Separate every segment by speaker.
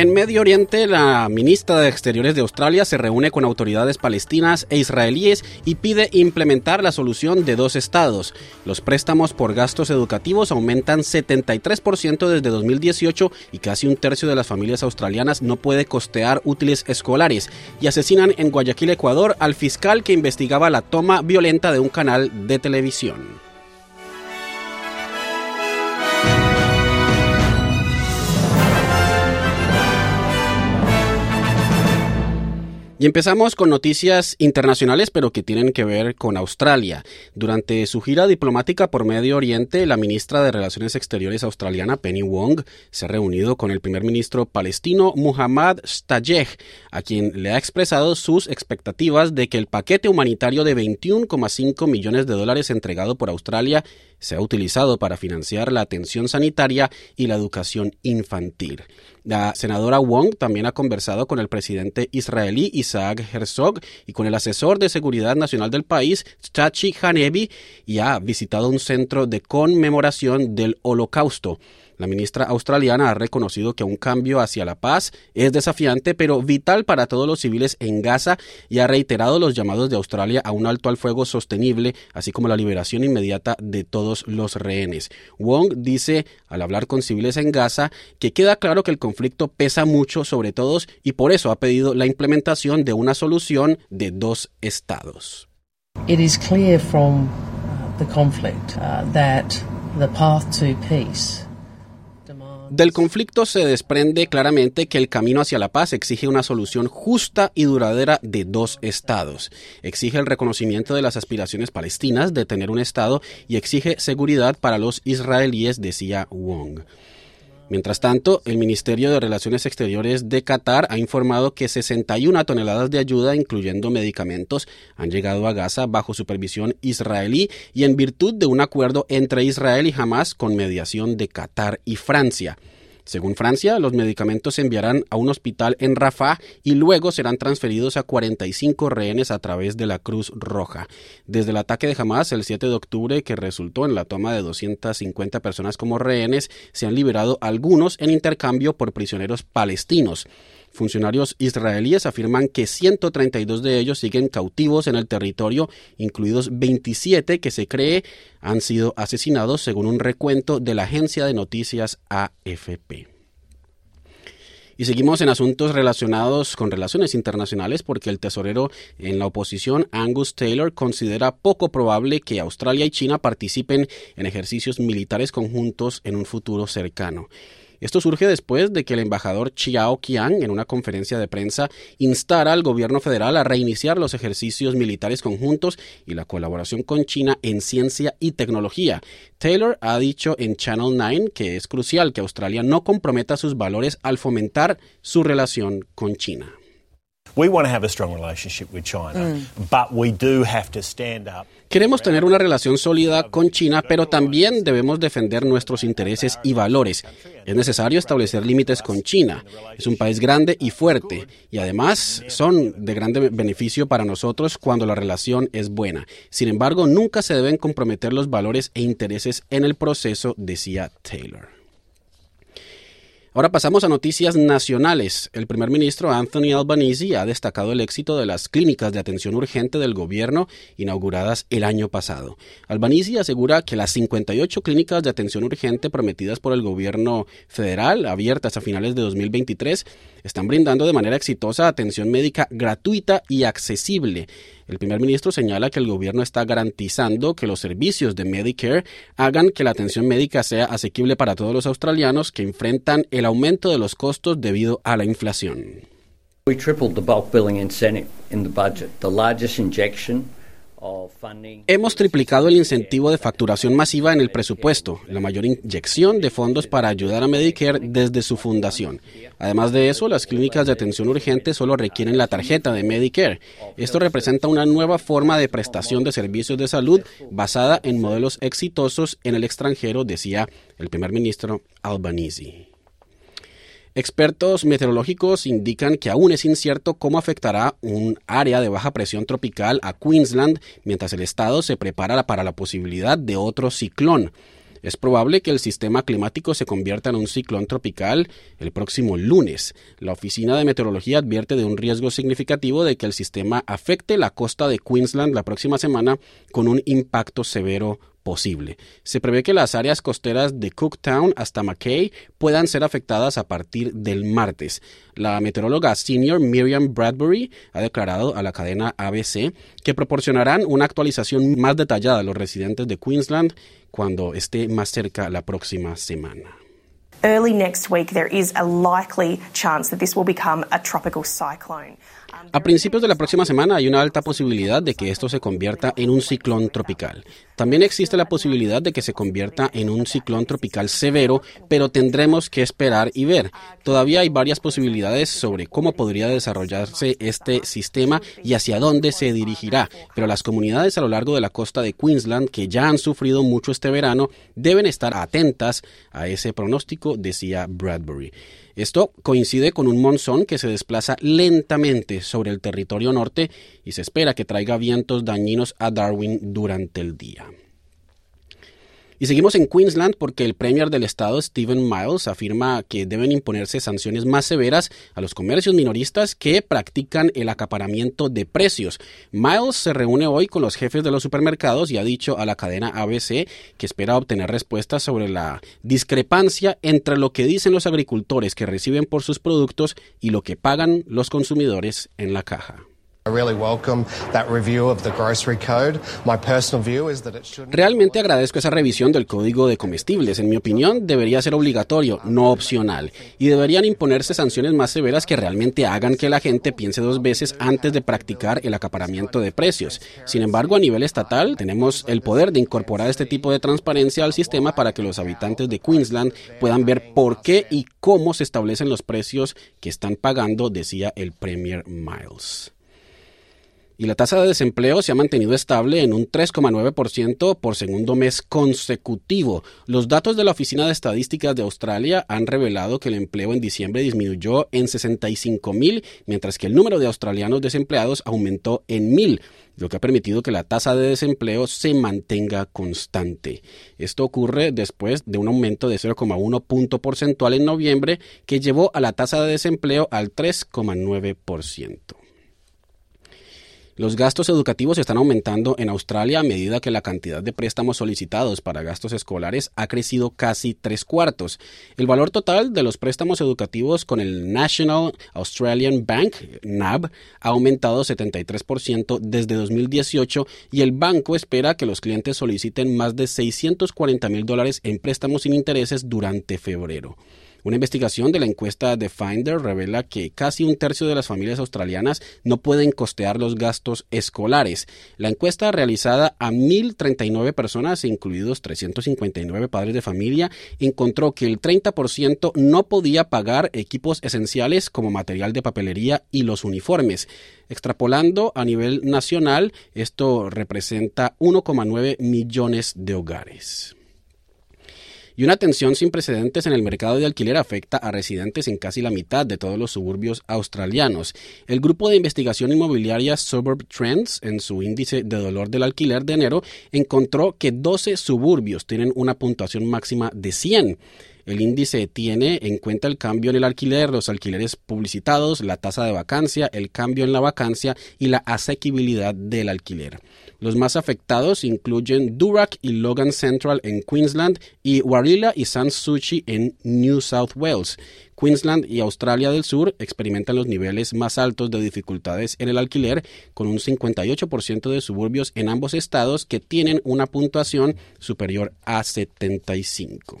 Speaker 1: En Medio Oriente, la ministra de Exteriores de Australia se reúne con autoridades palestinas e israelíes y pide implementar la solución de dos estados. Los préstamos por gastos educativos aumentan 73% desde 2018 y casi un tercio de las familias australianas no puede costear útiles escolares. Y asesinan en Guayaquil, Ecuador, al fiscal que investigaba la toma violenta de un canal de televisión. Y empezamos con noticias internacionales, pero que tienen que ver con Australia. Durante su gira diplomática por Medio Oriente, la ministra de Relaciones Exteriores australiana, Penny Wong, se ha reunido con el primer ministro palestino Muhammad Stajeh, a quien le ha expresado sus expectativas de que el paquete humanitario de 21,5 millones de dólares entregado por Australia se ha utilizado para financiar la atención sanitaria y la educación infantil. La senadora Wong también ha conversado con el presidente israelí Isaac Herzog y con el asesor de seguridad nacional del país, Chachi Hanebi, y ha visitado un centro de conmemoración del Holocausto. La ministra australiana ha reconocido que un cambio hacia la paz es desafiante pero vital para todos los civiles en Gaza y ha reiterado los llamados de Australia a un alto al fuego sostenible, así como la liberación inmediata de todos los rehenes. Wong dice, al hablar con civiles en Gaza, que queda claro que el conflicto pesa mucho sobre todos y por eso ha pedido la implementación de una solución de dos estados.
Speaker 2: It is clear from the conflict uh, that the path to peace
Speaker 1: del conflicto se desprende claramente que el camino hacia la paz exige una solución justa y duradera de dos estados. Exige el reconocimiento de las aspiraciones palestinas de tener un estado y exige seguridad para los israelíes, decía Wong. Mientras tanto, el Ministerio de Relaciones Exteriores de Qatar ha informado que 61 toneladas de ayuda, incluyendo medicamentos, han llegado a Gaza bajo supervisión israelí y en virtud de un acuerdo entre Israel y Hamas con mediación de Qatar y Francia. Según Francia, los medicamentos se enviarán a un hospital en Rafah y luego serán transferidos a 45 rehenes a través de la Cruz Roja. Desde el ataque de Hamas el 7 de octubre, que resultó en la toma de 250 personas como rehenes, se han liberado algunos en intercambio por prisioneros palestinos. Funcionarios israelíes afirman que 132 de ellos siguen cautivos en el territorio, incluidos 27 que se cree han sido asesinados según un recuento de la agencia de noticias AFP. Y seguimos en asuntos relacionados con relaciones internacionales porque el tesorero en la oposición, Angus Taylor, considera poco probable que Australia y China participen en ejercicios militares conjuntos en un futuro cercano. Esto surge después de que el embajador Chiao Qian, en una conferencia de prensa, instara al gobierno federal a reiniciar los ejercicios militares conjuntos y la colaboración con China en ciencia y tecnología. Taylor ha dicho en Channel 9 que es crucial que Australia no comprometa sus valores al fomentar su relación con China. Queremos tener una relación sólida con China, pero también debemos defender nuestros intereses y valores. Es necesario establecer límites con China. Es un país grande y fuerte, y además son de grande beneficio para nosotros cuando la relación es buena. Sin embargo, nunca se deben comprometer los valores e intereses en el proceso, decía Taylor. Ahora pasamos a noticias nacionales. El primer ministro Anthony Albanese ha destacado el éxito de las clínicas de atención urgente del gobierno inauguradas el año pasado. Albanese asegura que las 58 clínicas de atención urgente prometidas por el gobierno federal, abiertas a finales de 2023, están brindando de manera exitosa atención médica gratuita y accesible. El primer ministro señala que el gobierno está garantizando que los servicios de Medicare hagan que la atención médica sea asequible para todos los australianos que enfrentan el aumento de los costos debido a la inflación. We tripled the bulk billing incentive in the budget, the largest injection Hemos triplicado el incentivo de facturación masiva en el presupuesto, la mayor inyección de fondos para ayudar a Medicare desde su fundación. Además de eso, las clínicas de atención urgente solo requieren la tarjeta de Medicare. Esto representa una nueva forma de prestación de servicios de salud basada en modelos exitosos en el extranjero, decía el primer ministro Albanese. Expertos meteorológicos indican que aún es incierto cómo afectará un área de baja presión tropical a Queensland mientras el estado se prepara para la posibilidad de otro ciclón. Es probable que el sistema climático se convierta en un ciclón tropical el próximo lunes. La Oficina de Meteorología advierte de un riesgo significativo de que el sistema afecte la costa de Queensland la próxima semana con un impacto severo posible. Se prevé que las áreas costeras de Cooktown hasta Mackay puedan ser afectadas a partir del martes. La meteoróloga senior Miriam Bradbury ha declarado a la cadena ABC que proporcionarán una actualización más detallada a los residentes de Queensland cuando esté más cerca la próxima semana.
Speaker 3: Early next week, there is a likely chance that this will become a tropical cyclone.
Speaker 1: A principios de la próxima semana hay una alta posibilidad de que esto se convierta en un ciclón tropical. También existe la posibilidad de que se convierta en un ciclón tropical severo, pero tendremos que esperar y ver. Todavía hay varias posibilidades sobre cómo podría desarrollarse este sistema y hacia dónde se dirigirá, pero las comunidades a lo largo de la costa de Queensland que ya han sufrido mucho este verano deben estar atentas a ese pronóstico, decía Bradbury. Esto coincide con un monzón que se desplaza lentamente sobre el territorio norte y se espera que traiga vientos dañinos a Darwin durante el día. Y seguimos en Queensland porque el Premier del estado, Stephen Miles, afirma que deben imponerse sanciones más severas a los comercios minoristas que practican el acaparamiento de precios. Miles se reúne hoy con los jefes de los supermercados y ha dicho a la cadena ABC que espera obtener respuestas sobre la discrepancia entre lo que dicen los agricultores que reciben por sus productos y lo que pagan los consumidores en la caja. Realmente agradezco esa revisión del código de comestibles. En mi opinión, debería ser obligatorio, no opcional. Y deberían imponerse sanciones más severas que realmente hagan que la gente piense dos veces antes de practicar el acaparamiento de precios. Sin embargo, a nivel estatal, tenemos el poder de incorporar este tipo de transparencia al sistema para que los habitantes de Queensland puedan ver por qué y cómo se establecen los precios que están pagando, decía el Premier Miles y la tasa de desempleo se ha mantenido estable en un 3,9% por segundo mes consecutivo. Los datos de la Oficina de Estadísticas de Australia han revelado que el empleo en diciembre disminuyó en 65 mil, mientras que el número de australianos desempleados aumentó en mil lo que ha permitido que la tasa de desempleo se mantenga constante. Esto ocurre después de un aumento de 0,1 punto porcentual en noviembre que llevó a la tasa de desempleo al 3,9%. Los gastos educativos están aumentando en Australia a medida que la cantidad de préstamos solicitados para gastos escolares ha crecido casi tres cuartos. El valor total de los préstamos educativos con el National Australian Bank, NAB, ha aumentado 73% desde 2018 y el banco espera que los clientes soliciten más de 640 mil dólares en préstamos sin intereses durante febrero. Una investigación de la encuesta de Finder revela que casi un tercio de las familias australianas no pueden costear los gastos escolares. La encuesta realizada a 1.039 personas, incluidos 359 padres de familia, encontró que el 30% no podía pagar equipos esenciales como material de papelería y los uniformes. Extrapolando a nivel nacional, esto representa 1,9 millones de hogares. Y una tensión sin precedentes en el mercado de alquiler afecta a residentes en casi la mitad de todos los suburbios australianos. El grupo de investigación inmobiliaria Suburb Trends, en su índice de dolor del alquiler de enero, encontró que 12 suburbios tienen una puntuación máxima de 100. El índice tiene en cuenta el cambio en el alquiler, los alquileres publicitados, la tasa de vacancia, el cambio en la vacancia y la asequibilidad del alquiler. Los más afectados incluyen Durack y Logan Central en Queensland y Warilla y Sans Suchi en New South Wales. Queensland y Australia del Sur experimentan los niveles más altos de dificultades en el alquiler, con un 58% de suburbios en ambos estados que tienen una puntuación superior a 75.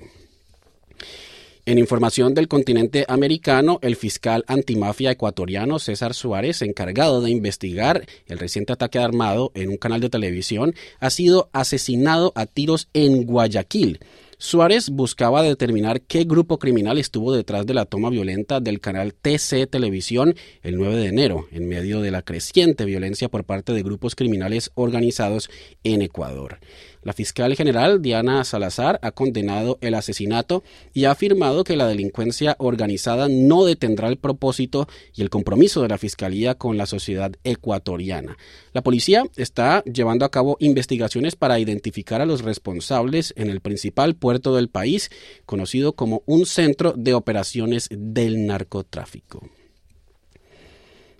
Speaker 1: En información del continente americano, el fiscal antimafia ecuatoriano César Suárez, encargado de investigar el reciente ataque armado en un canal de televisión, ha sido asesinado a tiros en Guayaquil. Suárez buscaba determinar qué grupo criminal estuvo detrás de la toma violenta del canal TC Televisión el 9 de enero, en medio de la creciente violencia por parte de grupos criminales organizados en Ecuador. La fiscal general Diana Salazar ha condenado el asesinato y ha afirmado que la delincuencia organizada no detendrá el propósito y el compromiso de la fiscalía con la sociedad ecuatoriana. La policía está llevando a cabo investigaciones para identificar a los responsables en el principal puerto del país, conocido como un centro de operaciones del narcotráfico.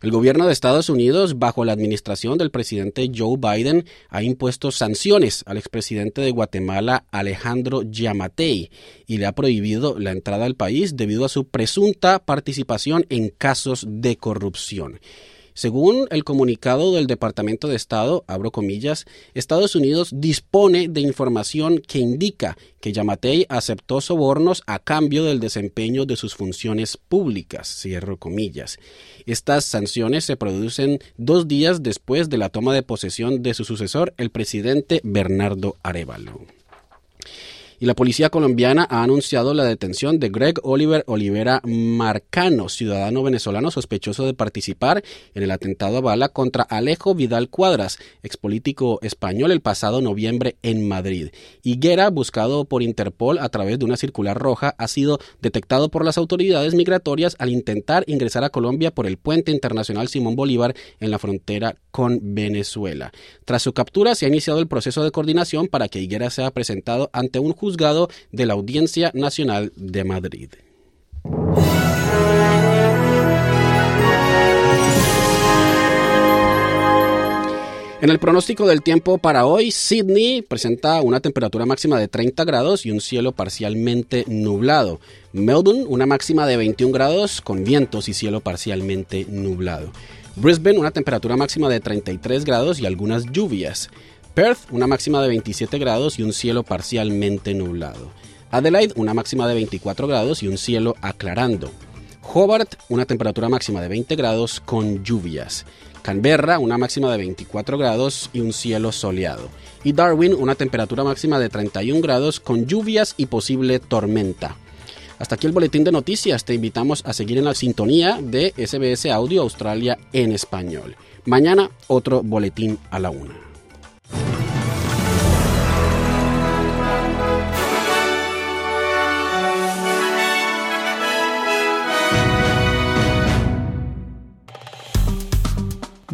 Speaker 1: El gobierno de Estados Unidos, bajo la administración del presidente Joe Biden, ha impuesto sanciones al expresidente de Guatemala, Alejandro Yamatei, y le ha prohibido la entrada al país debido a su presunta participación en casos de corrupción. Según el comunicado del Departamento de Estado, abro comillas, Estados Unidos dispone de información que indica que Yamatei aceptó sobornos a cambio del desempeño de sus funciones públicas, cierro comillas. Estas sanciones se producen dos días después de la toma de posesión de su sucesor, el presidente Bernardo Arevalo y la policía colombiana ha anunciado la detención de Greg Oliver Olivera Marcano, ciudadano venezolano sospechoso de participar en el atentado a bala contra Alejo Vidal Cuadras, expolítico español, el pasado noviembre en Madrid. Higuera, buscado por Interpol a través de una circular roja, ha sido detectado por las autoridades migratorias al intentar ingresar a Colombia por el puente internacional Simón Bolívar en la frontera con Venezuela. Tras su captura se ha iniciado el proceso de coordinación para que Higuera sea presentado ante un juez de la Audiencia Nacional de Madrid. En el pronóstico del tiempo para hoy, Sydney presenta una temperatura máxima de 30 grados y un cielo parcialmente nublado. Melbourne, una máxima de 21 grados con vientos y cielo parcialmente nublado. Brisbane, una temperatura máxima de 33 grados y algunas lluvias. Perth, una máxima de 27 grados y un cielo parcialmente nublado. Adelaide, una máxima de 24 grados y un cielo aclarando. Hobart, una temperatura máxima de 20 grados con lluvias. Canberra, una máxima de 24 grados y un cielo soleado. Y Darwin, una temperatura máxima de 31 grados con lluvias y posible tormenta. Hasta aquí el boletín de noticias. Te invitamos a seguir en la sintonía de SBS Audio Australia en español. Mañana otro boletín a la una.